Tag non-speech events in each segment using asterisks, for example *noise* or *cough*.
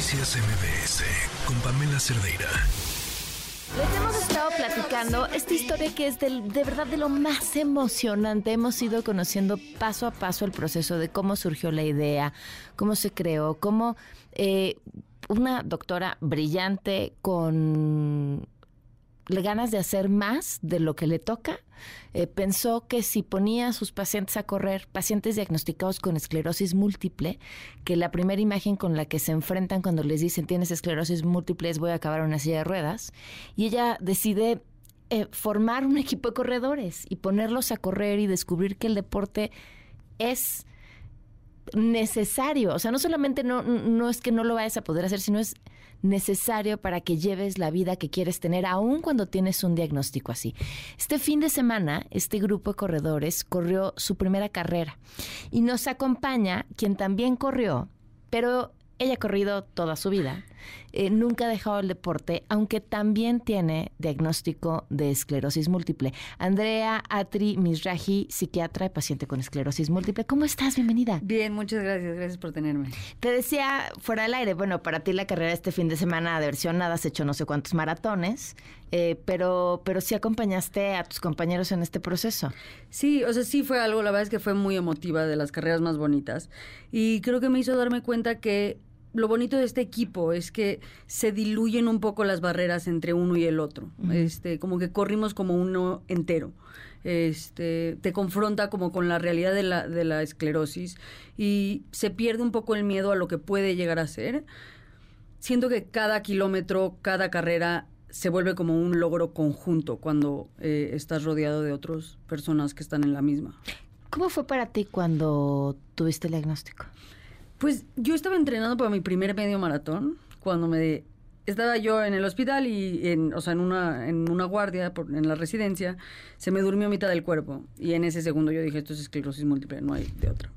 Noticias MBS con Pamela Cerdeira. Les hemos estado platicando esta historia que es de verdad de lo más emocionante. Hemos ido conociendo paso a paso el proceso de cómo surgió la idea, cómo se creó, cómo eh, una doctora brillante con ganas de hacer más de lo que le toca, eh, pensó que si ponía a sus pacientes a correr, pacientes diagnosticados con esclerosis múltiple, que la primera imagen con la que se enfrentan cuando les dicen tienes esclerosis múltiple es voy a acabar una silla de ruedas, y ella decide eh, formar un *laughs* equipo de corredores y ponerlos a correr y descubrir que el deporte es necesario. O sea, no solamente no, no es que no lo vayas a poder hacer, sino es necesario para que lleves la vida que quieres tener, aun cuando tienes un diagnóstico así. Este fin de semana, este grupo de corredores corrió su primera carrera y nos acompaña quien también corrió, pero ella ha corrido toda su vida eh, nunca ha dejado el deporte, aunque también tiene diagnóstico de esclerosis múltiple. Andrea Atri Misraji, psiquiatra y paciente con esclerosis múltiple. ¿Cómo estás? Bienvenida. Bien, muchas gracias. Gracias por tenerme. Te decía fuera del aire, bueno, para ti la carrera este fin de semana de versión nada, has hecho no sé cuántos maratones, eh, pero, pero sí acompañaste a tus compañeros en este proceso. Sí, o sea, sí fue algo, la verdad es que fue muy emotiva, de las carreras más bonitas. Y creo que me hizo darme cuenta que lo bonito de este equipo es que se diluyen un poco las barreras entre uno y el otro. Este, como que corrimos como uno entero. Este, te confronta como con la realidad de la, de la esclerosis y se pierde un poco el miedo a lo que puede llegar a ser. Siento que cada kilómetro, cada carrera se vuelve como un logro conjunto cuando eh, estás rodeado de otras personas que están en la misma. ¿Cómo fue para ti cuando tuviste el diagnóstico? Pues yo estaba entrenando para mi primer medio maratón cuando me estaba yo en el hospital y en, o sea, en una en una guardia en la residencia se me durmió mitad del cuerpo y en ese segundo yo dije esto es esclerosis múltiple, no hay de otro.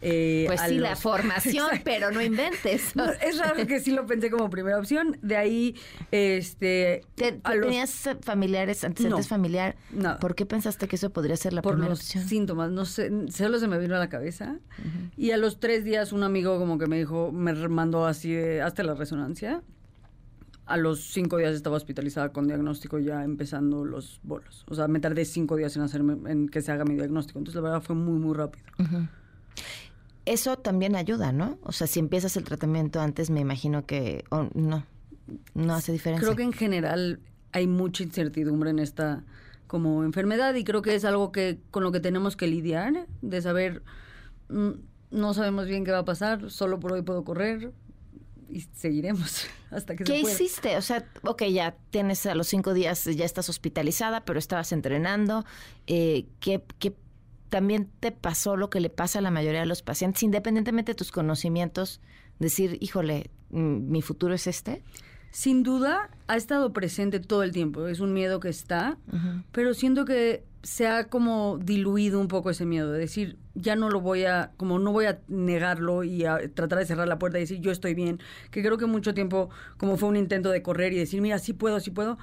Eh, pues sí, la formación, *laughs* pero no inventes. es raro que sí lo pensé como primera opción. De ahí, este... ¿Tenías familiares, antecedentes no, familiar? No. ¿Por qué pensaste que eso podría ser la Por primera los síntomas, no sé, solo se me vino a la cabeza. Y a los tres días un amigo como que me dijo, me mandó así hasta la resonancia. A los cinco días estaba hospitalizada con diagnóstico ya empezando los bolos. O sea, me tardé cinco días en hacerme, en que se haga mi diagnóstico. Entonces la verdad fue muy, muy rápido eso también ayuda, ¿no? O sea, si empiezas el tratamiento antes, me imagino que no, no hace diferencia. Creo que en general hay mucha incertidumbre en esta como enfermedad y creo que es algo que con lo que tenemos que lidiar, de saber mm, no sabemos bien qué va a pasar, solo por hoy puedo correr y seguiremos *laughs* hasta que ¿Qué se pueda. hiciste? O sea, ok, ya tienes a los cinco días, ya estás hospitalizada, pero estabas entrenando. Eh, ¿qué, qué también te pasó lo que le pasa a la mayoría de los pacientes, independientemente de tus conocimientos, decir, híjole, mm, mi futuro es este? Sin duda, ha estado presente todo el tiempo. Es un miedo que está, pero siento que se ha como diluido un poco ese miedo, de decir, ya no lo voy a, como no voy a negarlo y a tratar de cerrar la puerta y decir, yo estoy bien, que creo que mucho tiempo como fue un intento de correr y decir, mira, sí puedo, sí puedo,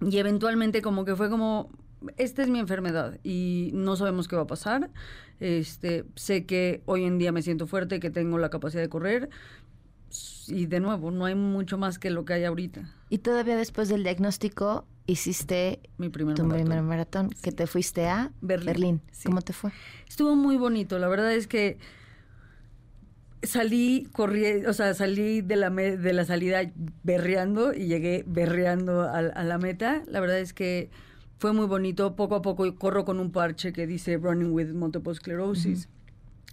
y eventualmente como que fue como, esta es mi enfermedad y no sabemos qué va a pasar. Este, sé que hoy en día me siento fuerte, que tengo la capacidad de correr. Y de nuevo, no hay mucho más que lo que hay ahorita. Y todavía después del diagnóstico hiciste mi primer tu maratón. primer maratón, que te fuiste a Berlín. ¿Cómo te fue? Estuvo muy bonito. La verdad es que salí corrí, o sea, salí de la de la salida berreando y llegué berreando a, a la meta. La verdad es que fue muy bonito. Poco a poco corro con un parche que dice Running with Multiple Sclerosis.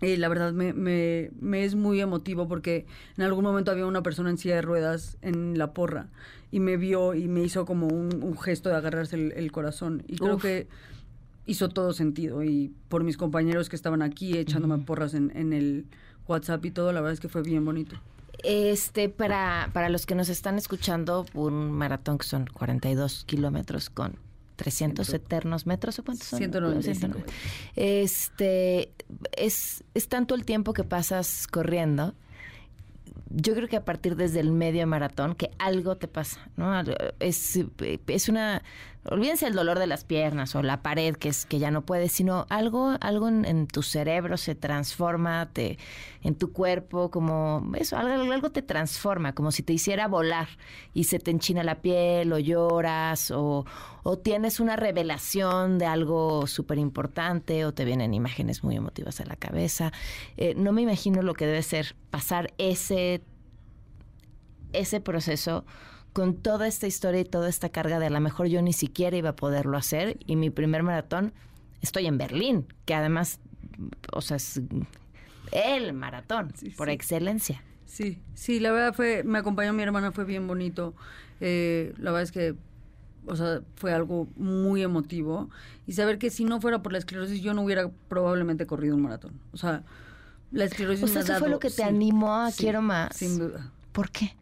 Y la verdad me, me, me, es muy emotivo porque en algún momento había una persona en silla de ruedas en la porra y me vio y me hizo como un, gesto de agarrarse el, corazón. Y creo que hizo todo sentido. Y por mis compañeros que estaban aquí echándome porras en, en el WhatsApp y todo, la verdad es que fue bien bonito. Este, para, para los que nos están escuchando, un maratón que son 42 kilómetros con 300 eternos metros o cuántos son? 195. Este, es, es tanto el tiempo que pasas corriendo. Yo creo que a partir desde el medio maratón que algo te pasa, ¿no? Es, es una olvídense el dolor de las piernas o la pared que es que ya no puedes, sino algo, algo en, tu cerebro se transforma, te, en tu cuerpo, como eso, algo, algo te transforma, como si te hiciera volar y se te enchina la piel o lloras o, o tienes una revelación de algo súper importante o te vienen imágenes muy emotivas a la cabeza. Eh, no me imagino lo que debe ser pasar ese, ese proceso con toda esta historia y toda esta carga de a lo mejor yo ni siquiera iba a poderlo hacer y mi primer maratón estoy en Berlín, que además, o sea, es el maratón por excelencia. Sí, sí, la verdad fue, me acompañó mi hermana, fue bien bonito. Eh, la verdad es que, o sea, fue algo muy emotivo. Y saber que si no fuera por la esclerosis, yo no hubiera probablemente corrido un maratón. O sea, la esclerosis o sea, eso fue lo que te animó a quiero más. Sin duda. ¿Por qué?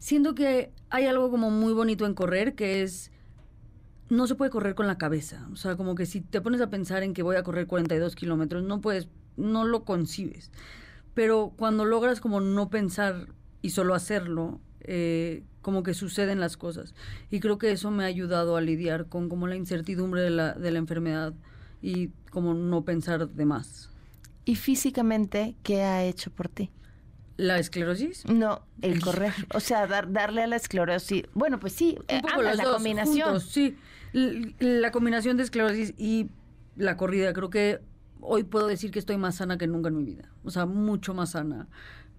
Siento que hay algo como muy bonito en correr, que es, no se puede correr con la cabeza. O sea, como que si te pones a pensar en que voy a correr 42 kilómetros, no puedes, no lo concibes. Pero cuando logras como no pensar y solo hacerlo, eh, como que suceden las cosas. Y creo que eso me ha ayudado a lidiar con como la incertidumbre de la, de la enfermedad y como no pensar de más. ¿Y físicamente qué ha hecho por ti? ¿La esclerosis? No, el correr. O sea, darle a la esclerosis. Bueno, pues sí, Un poco la combinación. sí, la combinación de esclerosis y la corrida. Creo que hoy puedo decir que estoy más sana que nunca en mi vida. O sea, mucho más sana.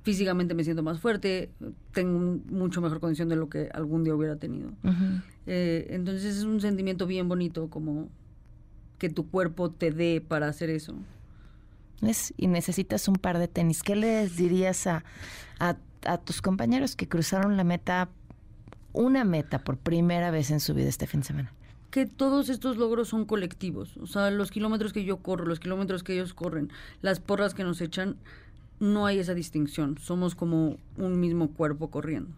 Físicamente me siento más fuerte, tengo mucho mejor condición de lo que algún día hubiera tenido. Eh, entonces es un sentimiento bien bonito como que tu cuerpo te dé para hacer eso y necesitas un par de tenis. ¿Qué les dirías a, a, tus compañeros que cruzaron la meta, una meta por primera vez en su vida este fin de semana? que todos estos logros son colectivos. O sea, los kilómetros que yo corro, los kilómetros que ellos corren, las porras que nos echan, no hay esa distinción. Somos como un mismo cuerpo corriendo.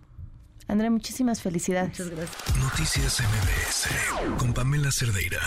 Andrea, muchísimas felicidades. Muchas gracias. Noticias MBS con Pamela Cerdeira.